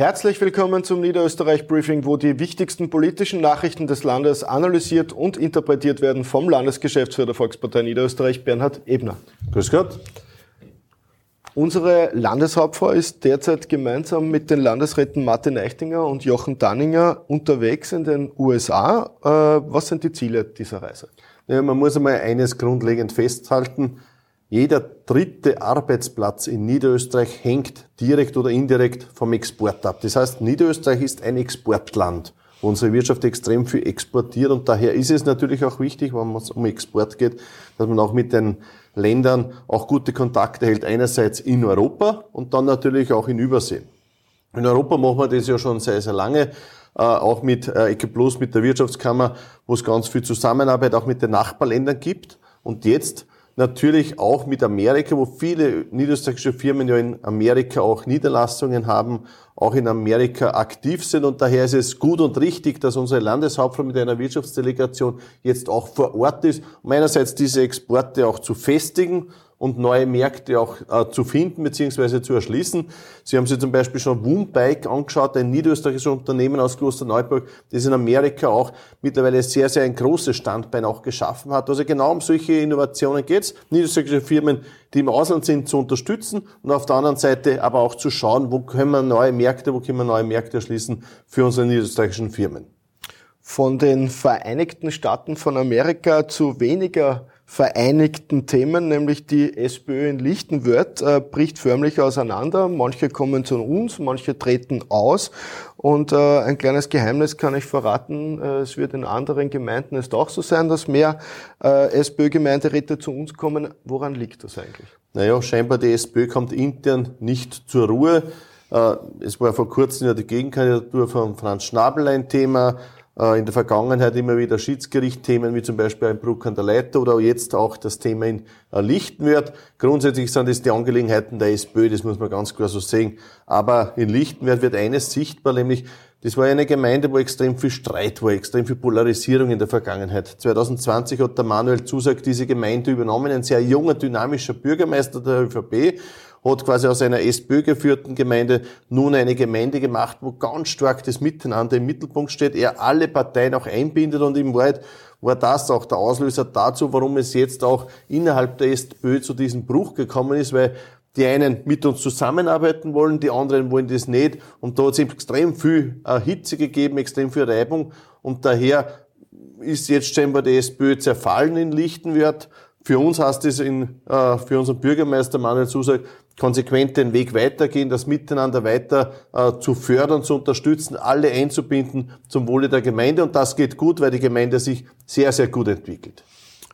Herzlich willkommen zum Niederösterreich Briefing, wo die wichtigsten politischen Nachrichten des Landes analysiert und interpretiert werden vom Landesgeschäftsführer der Volkspartei Niederösterreich, Bernhard Ebner. Grüß Gott. Unsere Landeshauptfrau ist derzeit gemeinsam mit den Landesräten Martin Eichtinger und Jochen Danninger unterwegs in den USA. Äh, was sind die Ziele dieser Reise? Ja, man muss einmal eines grundlegend festhalten. Jeder dritte Arbeitsplatz in Niederösterreich hängt direkt oder indirekt vom Export ab. Das heißt, Niederösterreich ist ein Exportland, wo unsere Wirtschaft extrem viel exportiert und daher ist es natürlich auch wichtig, wenn es um Export geht, dass man auch mit den Ländern auch gute Kontakte hält. Einerseits in Europa und dann natürlich auch in Übersee. In Europa machen wir das ja schon sehr, sehr lange, äh, auch mit äh, Plus, mit der Wirtschaftskammer, wo es ganz viel Zusammenarbeit auch mit den Nachbarländern gibt. Und jetzt natürlich auch mit Amerika, wo viele niederösterreichische Firmen ja in Amerika auch Niederlassungen haben, auch in Amerika aktiv sind. Und daher ist es gut und richtig, dass unsere Landeshauptfrau mit einer Wirtschaftsdelegation jetzt auch vor Ort ist, um einerseits diese Exporte auch zu festigen und neue Märkte auch äh, zu finden bzw. zu erschließen. Sie haben sich zum Beispiel schon Woombike angeschaut, ein niederösterreichisches Unternehmen aus Klosterneuburg, das in Amerika auch mittlerweile sehr, sehr ein großes Standbein auch geschaffen hat. Also genau um solche Innovationen geht's. Niederösterreichische Firmen, die im Ausland sind, zu unterstützen und auf der anderen Seite aber auch zu schauen, wo können wir neue Märkte, wo können wir neue Märkte erschließen für unsere niederösterreichischen Firmen. Von den Vereinigten Staaten von Amerika zu weniger vereinigten Themen, nämlich die SPÖ in Lichtenwörth, äh, bricht förmlich auseinander. Manche kommen zu uns, manche treten aus. Und äh, ein kleines Geheimnis kann ich verraten, äh, es wird in anderen Gemeinden es auch so sein, dass mehr äh, SPÖ-Gemeinderäte zu uns kommen. Woran liegt das eigentlich? Naja, scheinbar die SPÖ kommt intern nicht zur Ruhe. Äh, es war vor kurzem ja die Gegenkandidatur von Franz Schnabel ein Thema. Äh, in der Vergangenheit immer wieder Schiedsgerichtthemen wie zum Beispiel ein Bruck an der Leiter oder jetzt auch das Thema in äh, Lichtenwörth. Grundsätzlich sind das die Angelegenheiten der SPÖ, das muss man ganz klar so sehen. Aber in Lichtenwörth wird eines sichtbar, nämlich das war eine Gemeinde, wo extrem viel Streit war, extrem viel Polarisierung in der Vergangenheit. 2020 hat der Manuel Zusag diese Gemeinde übernommen, ein sehr junger, dynamischer Bürgermeister der ÖVP hat quasi aus einer SPÖ geführten Gemeinde nun eine Gemeinde gemacht, wo ganz stark das Miteinander im Mittelpunkt steht, er alle Parteien auch einbindet und im Wahrheit war das auch der Auslöser dazu, warum es jetzt auch innerhalb der SPÖ zu diesem Bruch gekommen ist, weil die einen mit uns zusammenarbeiten wollen, die anderen wollen das nicht. Und da hat es extrem viel äh, Hitze gegeben, extrem viel Reibung. Und daher ist jetzt scheinbar die SPÖ zerfallen in Lichtenwert. Für uns heißt es in, äh, für unseren Bürgermeister Manuel Zusag, konsequent den Weg weitergehen, das Miteinander weiter äh, zu fördern, zu unterstützen, alle einzubinden zum Wohle der Gemeinde. Und das geht gut, weil die Gemeinde sich sehr, sehr gut entwickelt.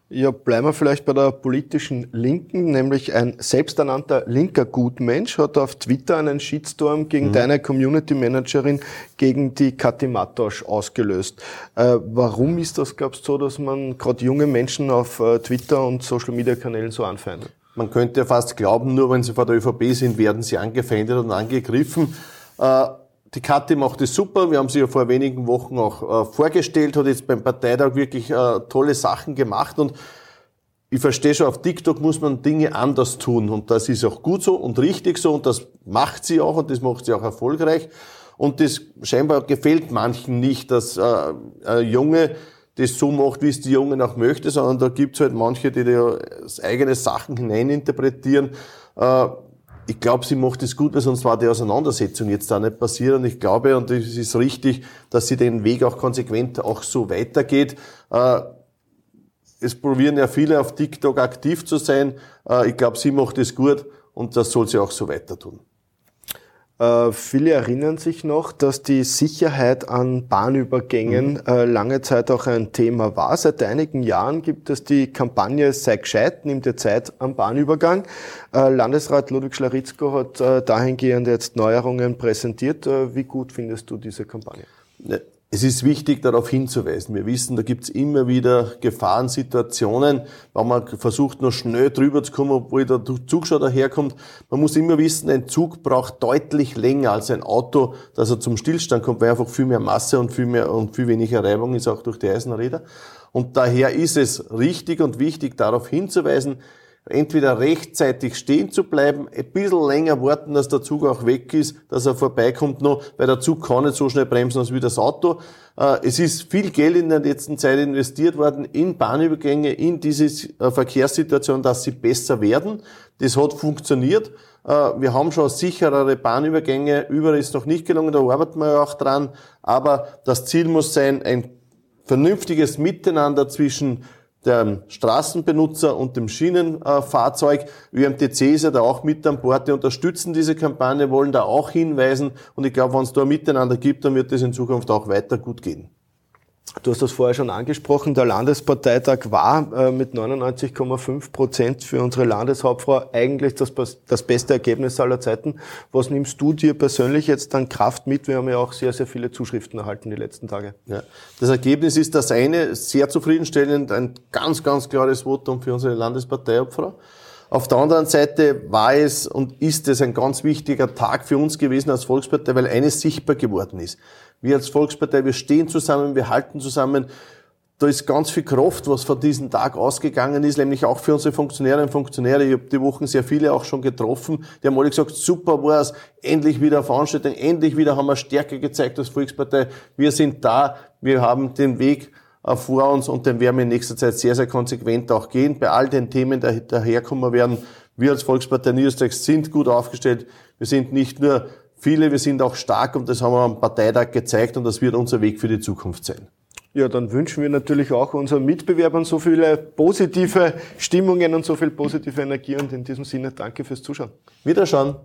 Ja, bleiben wir vielleicht bei der politischen Linken, nämlich ein selbsternannter linker Gutmensch hat auf Twitter einen Shitstorm gegen mhm. deine Community Managerin, gegen die Kathi Matosch ausgelöst. Äh, warum ist das, glaubst du, so, dass man gerade junge Menschen auf äh, Twitter und Social Media Kanälen so anfeindet? Man könnte fast glauben, nur wenn sie vor der ÖVP sind, werden sie angefeindet und angegriffen. Äh, die Kathi macht es super. Wir haben sie ja vor wenigen Wochen auch äh, vorgestellt, hat jetzt beim Parteitag wirklich äh, tolle Sachen gemacht und ich verstehe schon, auf TikTok muss man Dinge anders tun und das ist auch gut so und richtig so und das macht sie auch und das macht sie auch erfolgreich und das scheinbar gefällt manchen nicht, dass äh, Junge das so macht, wie es die Jungen auch möchte, sondern da gibt's halt manche, die da eigene Sachen hineininterpretieren. Äh, ich glaube, sie macht es gut, weil sonst war die Auseinandersetzung jetzt da nicht passiert. Und ich glaube, und es ist richtig, dass sie den Weg auch konsequent auch so weitergeht. Äh, es probieren ja viele auf TikTok aktiv zu sein. Äh, ich glaube, sie macht es gut und das soll sie auch so weiter tun. Äh, viele erinnern sich noch, dass die Sicherheit an Bahnübergängen mhm. äh, lange Zeit auch ein Thema war. Seit einigen Jahren gibt es die Kampagne Sei gescheit, nimm dir Zeit am Bahnübergang. Äh, Landesrat Ludwig Schlaritzko hat äh, dahingehend jetzt Neuerungen präsentiert. Äh, wie gut findest du diese Kampagne? Es ist wichtig, darauf hinzuweisen. Wir wissen, da gibt es immer wieder Gefahrensituationen, wo man versucht, nur schnell drüber zu kommen, obwohl der Zug schon daherkommt. Man muss immer wissen, ein Zug braucht deutlich länger als ein Auto, dass er zum Stillstand kommt, weil einfach viel mehr Masse und viel mehr und viel weniger Reibung ist, auch durch die Eisenräder. Und daher ist es richtig und wichtig, darauf hinzuweisen, entweder rechtzeitig stehen zu bleiben, ein bisschen länger warten, dass der Zug auch weg ist, dass er vorbeikommt noch, weil der Zug kann nicht so schnell bremsen als wie das Auto. Äh, es ist viel Geld in der letzten Zeit investiert worden in Bahnübergänge, in diese äh, Verkehrssituation, dass sie besser werden. Das hat funktioniert. Äh, wir haben schon sicherere Bahnübergänge. Überall ist noch nicht gelungen, da arbeiten wir auch dran. Aber das Ziel muss sein, ein vernünftiges Miteinander zwischen dem Straßenbenutzer und dem Schienenfahrzeug. ÜMTC ist ja da auch mit an Bord. Die unterstützen diese Kampagne, wollen da auch hinweisen. Und ich glaube, wenn es da ein Miteinander gibt, dann wird es in Zukunft auch weiter gut gehen. Du hast das vorher schon angesprochen, der Landesparteitag war äh, mit 99,5 Prozent für unsere Landeshauptfrau eigentlich das, das beste Ergebnis aller Zeiten. Was nimmst du dir persönlich jetzt an Kraft mit? Wir haben ja auch sehr, sehr viele Zuschriften erhalten die letzten Tage. Ja. Das Ergebnis ist das eine, sehr zufriedenstellend, ein ganz, ganz klares Votum für unsere Landesparteiobfrau. Auf der anderen Seite war es und ist es ein ganz wichtiger Tag für uns gewesen als Volkspartei, weil eines sichtbar geworden ist. Wir als Volkspartei, wir stehen zusammen, wir halten zusammen. Da ist ganz viel Kraft, was von diesem Tag ausgegangen ist, nämlich auch für unsere Funktionäre und Funktionäre. Ich habe die Wochen sehr viele auch schon getroffen. Die haben alle gesagt, super war es, endlich wieder Veranstaltung, endlich wieder haben wir Stärke gezeigt als Volkspartei. Wir sind da, wir haben den Weg vor uns und den werden wir in nächster Zeit sehr, sehr konsequent auch gehen. Bei all den Themen, die daherkommen werden, wir als Volkspartei Niederösterreich sind gut aufgestellt. Wir sind nicht nur viele, wir sind auch stark und das haben wir am Parteitag gezeigt und das wird unser Weg für die Zukunft sein. Ja, dann wünschen wir natürlich auch unseren Mitbewerbern so viele positive Stimmungen und so viel positive Energie und in diesem Sinne danke fürs Zuschauen. Wiederschauen.